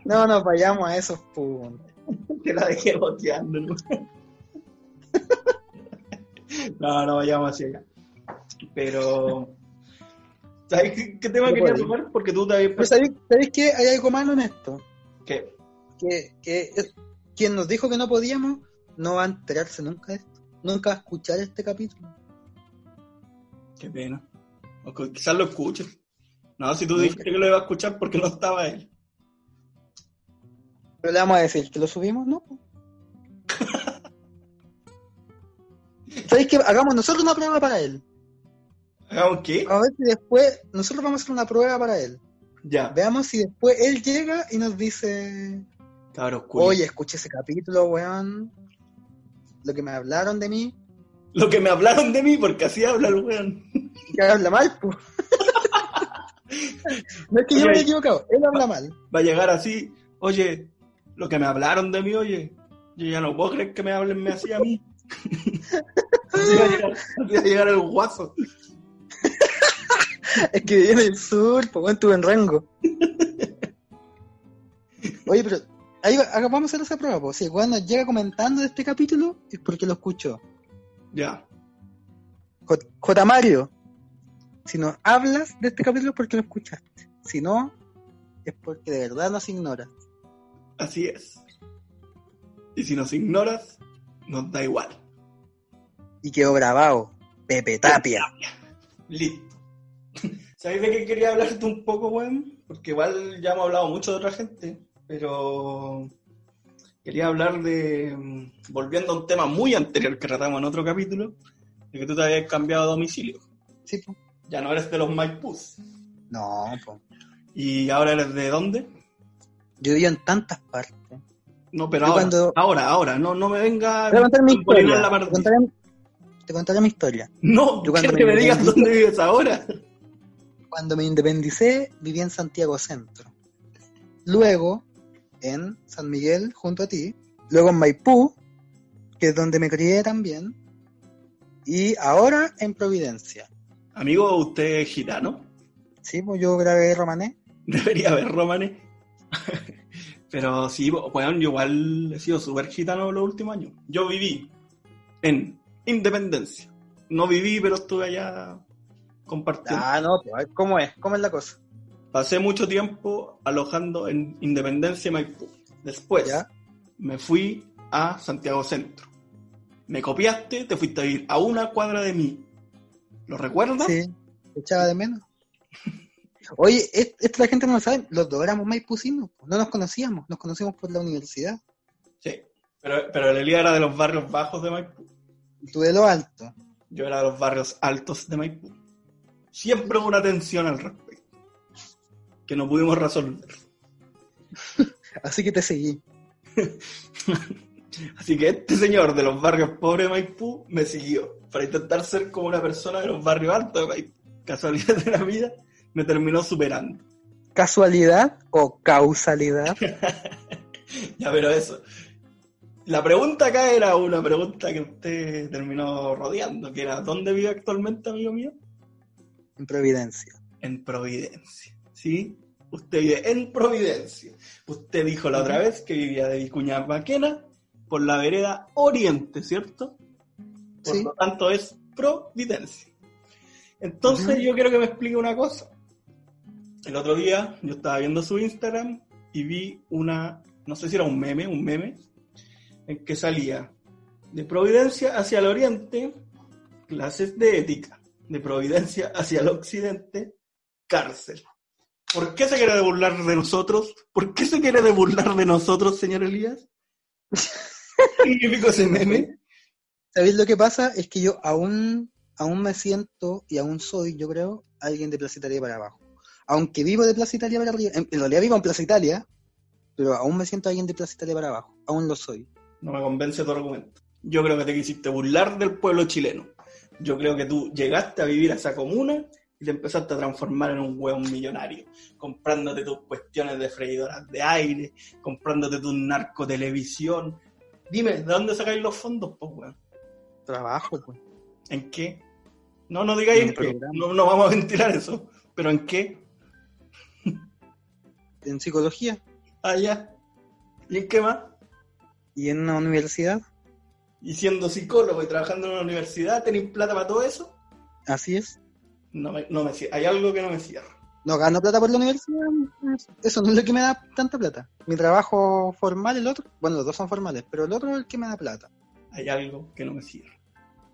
No nos vayamos a esos puntos. Te la dejé boteando, ¿no? no, vayamos hacia allá. Pero. ¿Sabes qué, tema quería tomar? Porque tú también. ¿sabes, ¿Sabes qué? Hay algo malo en esto. ¿Qué? Que, que quien nos dijo que no podíamos no va a enterarse nunca de esto. Nunca va a escuchar este capítulo. Qué pena. O quizás lo escuche. No, si tú dijiste que lo iba a escuchar porque no estaba él. Pero le vamos a decir que lo subimos, ¿no? ¿Sabéis que hagamos nosotros una prueba para él? ¿Hagamos qué? A ver si después nosotros vamos a hacer una prueba para él. Ya. Veamos si después él llega y nos dice... Claro, Oye, escuché ese capítulo, weón. Lo que me hablaron de mí. Lo que me hablaron de mí, porque así habla el weón. Que habla mal, pues. no es que yo me haya equivocado, él habla mal. Va a llegar así, oye, lo que me hablaron de mí, oye, yo ya no puedo creer que me hablen así a mí. así, va a llegar, así a llegar el guaso. es que viene el sur, pues estuve en rango. Oye, pero ahí vamos a hacer esa prueba, pues. Si cuando llega comentando de este capítulo, es porque lo escuchó. Ya. J. Mario, si nos hablas de este capítulo es porque lo escuchaste. Si no, es porque de verdad nos ignoras. Así es. Y si nos ignoras, nos da igual. Y quedó grabado. Pepe Tapia. Listo. ¿Sabes de qué quería hablarte un poco, weón? Porque igual ya hemos hablado mucho de otra gente, pero quería hablar de, volviendo a un tema muy anterior que tratamos en otro capítulo, de que tú te habías cambiado de domicilio. Sí, pues. Ya no eres de los Maipús. No, pues. ¿Y ahora eres de dónde? Yo vivo en tantas partes. No, pero ahora, ahora, ahora, no, no me venga te contar mi historia. te, contaré, te contaré, mi historia. No, yo me que me digas dónde vives ahora. Cuando me independicé, viví en Santiago Centro. Luego, en San Miguel, junto a ti. Luego en Maipú, que es donde me crié también, y ahora en Providencia. Amigo, ¿usted es gitano? Sí, pues yo grabé romané. Debería haber romané. Pero sí, bueno, yo igual he sido súper gitano los últimos años. Yo viví en Independencia. No viví, pero estuve allá compartiendo. Ah, no, pues, ¿cómo es? ¿Cómo es la cosa? Pasé mucho tiempo alojando en Independencia Maipú. Después ¿Ya? me fui a Santiago Centro. Me copiaste, te fuiste a ir a una cuadra de mí. ¿Lo recuerdas? Sí, te echaba de menos. Oye, es- esto la gente no lo sabe, los dos éramos maipucinos, no nos conocíamos, nos conocimos por la universidad. Sí. Pero, pero el Elías era de los barrios bajos de Maipú. Tú de lo alto. Yo era de los barrios altos de Maipú. Siempre hubo una tensión al respecto. Que no pudimos resolver. Así que te seguí. Así que este señor de los barrios pobres de Maipú me siguió para intentar ser como una persona de los barrios altos de Maipú. Casualidad de la vida, me terminó superando. ¿Casualidad o causalidad? Ya, pero eso. La pregunta acá era una pregunta que usted terminó rodeando, que era ¿dónde vive actualmente, amigo mío? En Providencia. En Providencia. ¿Sí? Usted vive en Providencia. Usted dijo la otra vez que vivía de Vicuña Maquena por la vereda Oriente, ¿cierto? Por Sí. lo tanto es Providencia. Entonces yo quiero que me explique una cosa. El otro día yo estaba viendo su Instagram y vi una, no sé si era un meme, un meme, en que salía de Providencia hacia el Oriente, clases de ética, de Providencia hacia el Occidente, cárcel. ¿Por qué se quiere burlar de nosotros? ¿Por qué se quiere burlar de nosotros, señor Elías? ¿Qué ese meme? ¿Sabéis lo que pasa? Es que yo aún, aún me siento y aún soy, yo creo, alguien de Plaza Italia para abajo. Aunque vivo de Plaza Italia para arriba, en, en realidad vivo en Plaza Italia, pero aún me siento alguien de Plaza Italia para abajo. Aún lo soy. No me convence tu argumento. Yo creo que te quisiste burlar del pueblo chileno. Yo creo que tú llegaste a vivir a esa comuna y te empezaste a transformar en un hueón millonario, comprándote tus cuestiones de freidoras de aire, comprándote tu narcotelevisión. Dime, ¿de dónde sacáis los fondos, pues, weón? Trabajo, pues. ¿En qué? No, no digáis En en qué. No, no vamos a ventilar eso. ¿Pero en qué? En psicología Allá. ¿Y en qué más? y en una universidad. ¿Y siendo psicólogo y trabajando en una universidad, tenéis plata para todo eso? Así es. No me, no me Hay algo que no me cierra. No gano plata por la universidad. Eso no es lo que me da tanta plata. Mi trabajo formal, el otro, bueno, los dos son formales, pero el otro es el que me da plata. hay algo que no me cierra.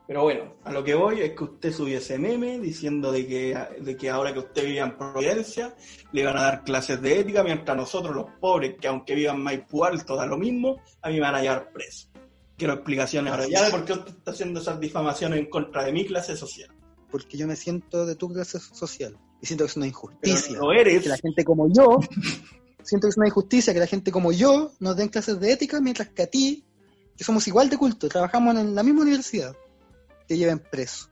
Pero bueno, a lo que voy es que usted subió ese meme diciendo de que, de que ahora que usted vive en Providencia, le iban a dar clases de ética, mientras nosotros los pobres, que aunque vivan en Maipú Alto, da lo mismo, a mí me van a llevar preso. Quiero explicaciones ahora ya de por qué usted está haciendo esas difamaciones en contra de mi clase social. Porque yo me siento de tu clase social. Y siento que es una Pero injusticia. no eres, Que la gente como yo, siento que es una injusticia que la gente como yo nos den clases de ética, mientras que a ti, que somos igual de culto, trabajamos en la misma universidad, te lleven preso.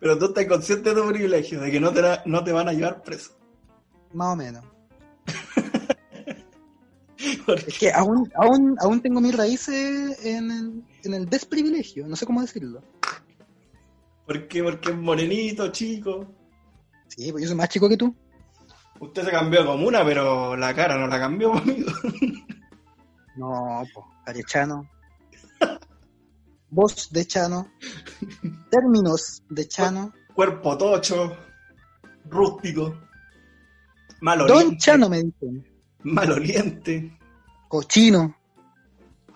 pero tú estás consciente de tu privilegio, de que no te, la- no te van a llevar preso. Más o menos. Es que aún, aún, aún tengo mis raíces en el, en el desprivilegio, no sé cómo decirlo. ¿Por qué? Porque es morenito, chico. Sí, pues yo soy más chico que tú. Usted se cambió de comuna, pero la cara no la cambió, amigo. No, pues, Arechano. Voz de Chano. Términos de Chano. Cuerpo tocho, rústico, Don maloliente, Chano me dicen. maloliente, Cochino.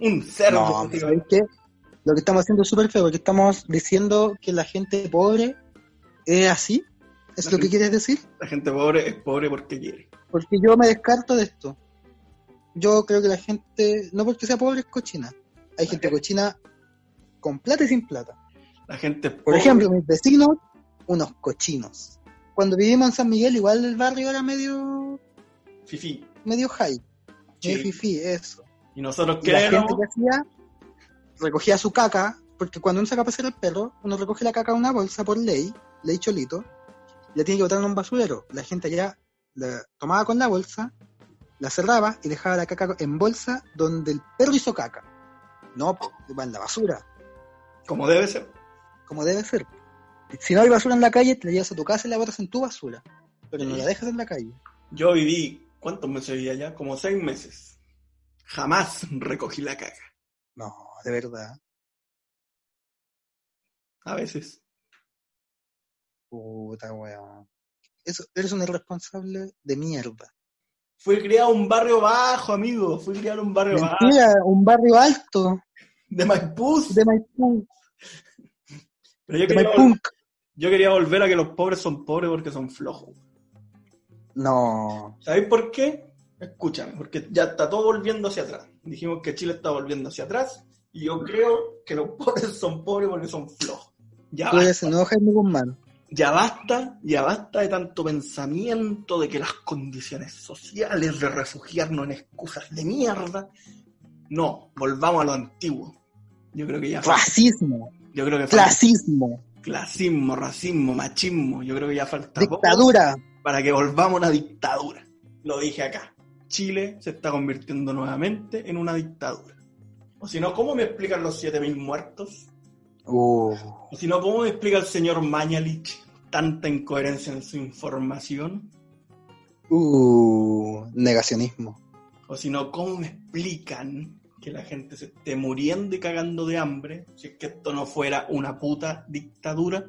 un cerdo. No. ¿sabes qué? Lo que estamos haciendo es súper feo, porque estamos diciendo que la gente pobre es así. ¿Es lo que quieres decir? La gente pobre es pobre porque quiere. Porque yo me descarto de esto. Yo creo que la gente, no porque sea pobre, es cochina. Hay gente cochina con plata y sin plata. La gente es Por pobre. ejemplo, mis vecinos, unos cochinos. Cuando vivimos en San Miguel, igual el barrio era medio, Fifi. medio high. Sí. Medio fifí, eso. Y nosotros Y la gente que hacía, recogía su caca, porque cuando uno saca a pasear al perro, uno recoge la caca en una bolsa por ley, ley cholito, y la tiene que botar en un basurero. La gente allá la tomaba con la bolsa, la cerraba y dejaba la caca en bolsa donde el perro hizo caca. No, va en la basura. Como debe ser. Como debe ser. Si no hay basura en la calle, te la llevas a tu casa y la botas en tu basura. Pero no la dejas en la calle. Yo viví, ¿cuántos meses viví allá? Como seis meses. Jamás recogí la caca. No, de verdad. A veces. Puta weón. Eso, eres un irresponsable de mierda. Fui criado en un barrio bajo, amigo. Fui criado en un barrio Mentira, bajo. un barrio alto. De Maipú. De Maipú. Pero yo De quería, vol- yo quería volver a que los pobres son pobres porque son flojos. No. ¿Sabéis por qué? Escúchame, porque ya está todo volviendo hacia atrás. Dijimos que Chile está volviendo hacia atrás y yo creo que los pobres son pobres porque son flojos. Ya basta, Jaime Guzmán. ya basta, ya basta de tanto pensamiento de que las condiciones sociales de refugiarnos en excusas de mierda. No, volvamos a lo antiguo. Yo creo que ya falta. Racismo. Yo creo que falta Clasismo. clasismo, racismo, machismo. Yo creo que ya falta poco Dictadura. para que volvamos a una dictadura. Lo dije acá. Chile se está convirtiendo nuevamente en una dictadura. O si no, ¿cómo me explican los 7.000 muertos? Uh. O si no, ¿cómo me explica el señor Mañalich tanta incoherencia en su información? Uh. Negacionismo. O si no, ¿cómo me explican que la gente se esté muriendo y cagando de hambre si es que esto no fuera una puta dictadura?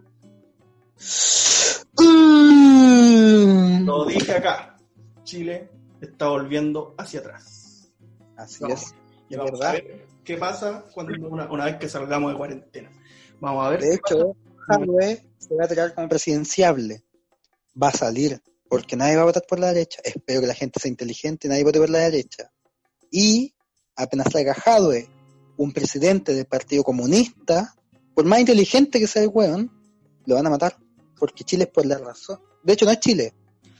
Mm. Lo dije acá. Chile está volviendo hacia atrás. Así Vamos. es. Y vamos ¿Verdad? a ver qué pasa cuando una, una vez que salgamos de cuarentena. Vamos a ver. De hecho, Jadwe se va a tirar como presidenciable. Va a salir, porque nadie va a votar por la derecha. Espero que la gente sea inteligente y nadie vote por la derecha. Y apenas salga Jadwe, un presidente del Partido Comunista, por más inteligente que sea el weón, lo van a matar. Porque Chile es por la razón. De hecho, no es Chile.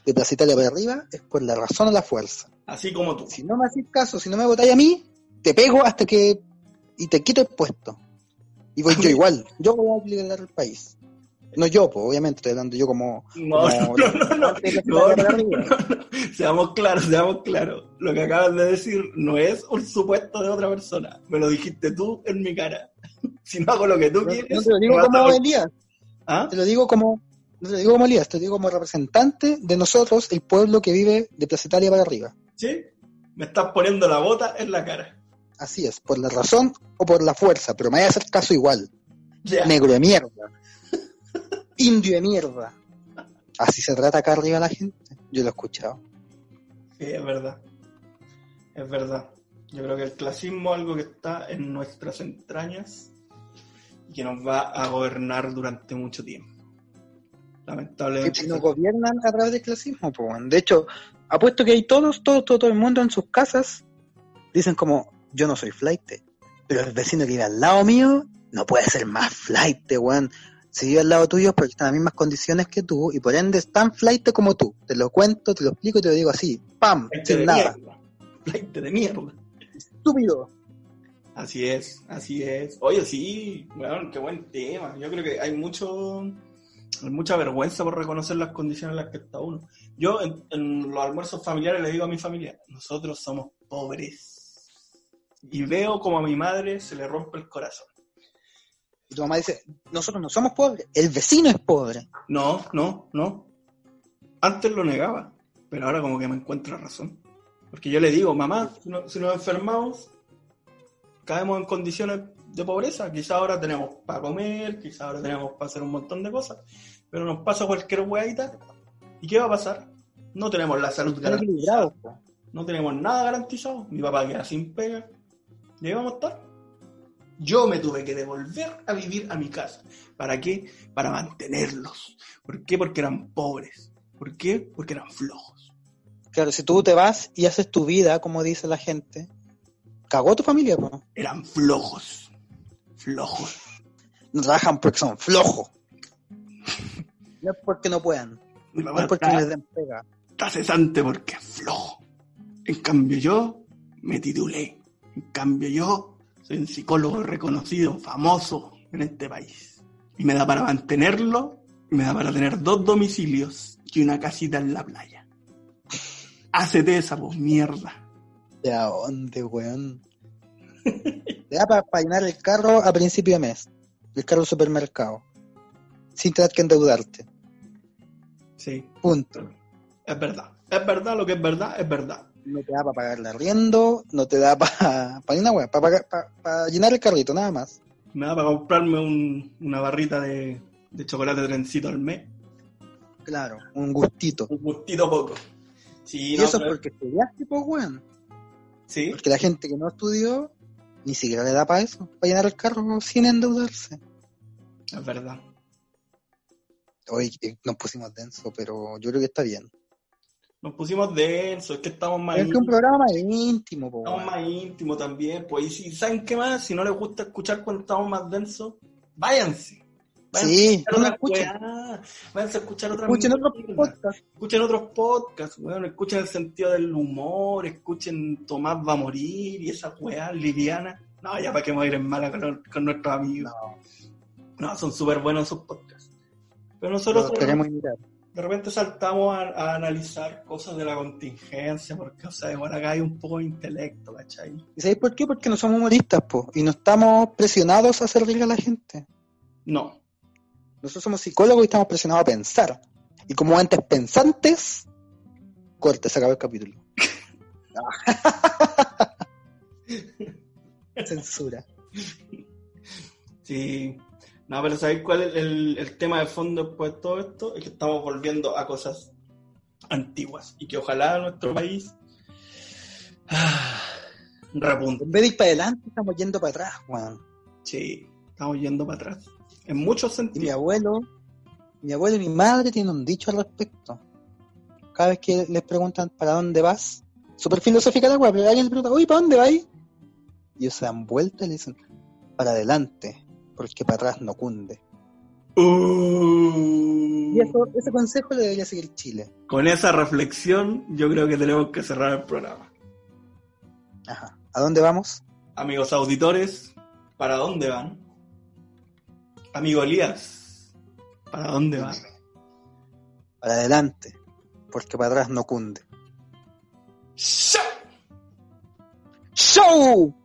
De Plaza Italia para arriba es por la razón o la fuerza. Así como tú. Si no me haces caso, si no me votáis a mí, te pego hasta que. y te quito el puesto. Y voy yo igual. Yo voy a liderar el país. No yo, pues, obviamente, estoy hablando yo como. No, como- no, no, no. Seamos claros, seamos claros. Lo que acabas de decir no es un supuesto de otra persona. Me lo dijiste tú en mi cara. Si no hago lo que tú quieres. no te lo digo como Elías, ¿Ah? te lo digo como. No te lo digo como Elías, te lo digo como representante de nosotros, el pueblo que vive de Plaza Italia para arriba. ¿Sí? Me estás poniendo la bota en la cara. Así es, por la razón o por la fuerza, pero me vaya a hacer caso igual. Negro de mierda. Indio de mierda. Así se trata acá arriba la gente. Yo lo he escuchado. Sí, es verdad. Es verdad. Yo creo que el clasismo es algo que está en nuestras entrañas y que nos va a gobernar durante mucho tiempo. Lamentablemente. que nos gobiernan a través del clasismo. po. De hecho, apuesto que hay todos, todo, todo, todo el mundo en sus casas dicen como, yo no soy flight, pero el vecino que vive al lado mío no puede ser más flight, weón. Si vive al lado tuyo es porque está en las mismas condiciones que tú y por ende es tan flight como tú. Te lo cuento, te lo explico y te lo digo así, pam, Flight sin de nada. mierda. Flight de mierda. Estúpido. Así es, así es. Oye, sí, bueno, qué buen tema. Yo creo que hay mucho, hay mucha vergüenza por reconocer las condiciones en las que está uno. Yo en, en los almuerzos familiares le digo a mi familia, nosotros somos pobres. Y veo como a mi madre se le rompe el corazón. Y tu mamá dice, nosotros no somos pobres, el vecino es pobre. No, no, no. Antes lo negaba, pero ahora como que me encuentra razón. Porque yo le digo, mamá, si, no- si nos enfermamos, caemos en condiciones de pobreza. Quizá ahora tenemos para comer, quizá ahora tenemos para hacer un montón de cosas, pero nos pasa cualquier hueadita. ¿Y qué va a pasar? No tenemos la salud garantizada, no tenemos nada garantizado. Mi papá queda sin pega. ¿Y ahí vamos a estar? Yo me tuve que devolver a vivir a mi casa. ¿Para qué? Para mantenerlos. ¿Por qué? Porque eran pobres. ¿Por qué? Porque eran flojos. Claro, si tú te vas y haces tu vida, como dice la gente, cagó tu familia, po. Eran flojos. Flojos. no trabajan porque son flojos. No es porque no puedan, Mi no es porque está, les den pega. está cesante porque es flojo. En cambio yo me titulé. En cambio yo soy un psicólogo reconocido, famoso en este país. Y me da para mantenerlo, y me da para tener dos domicilios y una casita en la playa. Hacete esa, pues mierda. ¿De a dónde, weón? Te da para llenar el carro a principio de mes. El carro del supermercado. Sin tener que endeudarte. Sí. Punto. Es verdad. Es verdad, lo que es verdad, es verdad. No te da para pagar el arriendo, no te da para pa una wea, para para llenar el carrito, nada más. Me da para comprarme un- una barrita de, de chocolate trencito al mes. Claro, un gustito. Un gustito poco. Sí, Y no, eso es pero- porque estudiaste, pues, weón. Sí, Porque la gente que no estudió, ni siquiera le da para eso, para llenar el carro sin endeudarse. es verdad. Hoy nos pusimos denso, pero yo creo que está bien. Nos pusimos densos, es que estamos más Es que un programa más íntimo, po, Estamos más íntimos también. Pues, y si saben qué más, si no les gusta escuchar cuando estamos más densos, váyanse. Váyanse Sí, a no escuchen. Váyanse a escuchar otras Escuchen otros podcasts. Escuchen otros podcasts, weón. Escuchen el sentido del humor, escuchen Tomás va a morir y esa weá liviana. No, ya para que me voy a ir en mala con, con nuestros amigos. No, son súper buenos esos podcasts. Pero nosotros Lo queremos imitar. De repente saltamos a, a analizar cosas de la contingencia, porque, o sea, igual acá hay un poco de intelecto, ¿cachai? ¿Y sabéis por qué? Porque no somos humoristas, po, y no estamos presionados a hacer reír a la gente. No, Nosotros somos psicólogos y estamos presionados a pensar. Y como antes pensantes, corte, se acabó el capítulo. Censura. sí. No, pero ¿sabéis cuál es el, el tema de fondo después de todo esto? Es que estamos volviendo a cosas antiguas y que ojalá nuestro país ah, repunte. En vez de ir para adelante, estamos yendo para atrás, weón. Sí, estamos yendo para atrás. En muchos Y mi sentidos. abuelo, mi abuelo y mi madre tienen un dicho al respecto. Cada vez que les preguntan para dónde vas, súper filosófica la weá, pero alguien les pregunta, uy, ¿para dónde vas? Y ellos se dan vuelta y le dicen, para adelante, porque para atrás no cunde. Uh. Y eso, ese consejo le debería seguir Chile. Con esa reflexión, yo creo que tenemos que cerrar el programa. Ajá. ¿A dónde vamos? Amigos auditores, ¿para dónde van? Amigo Elías, ¿para dónde van? Para adelante, porque para atrás no cunde. ¡Chao! ¡Show!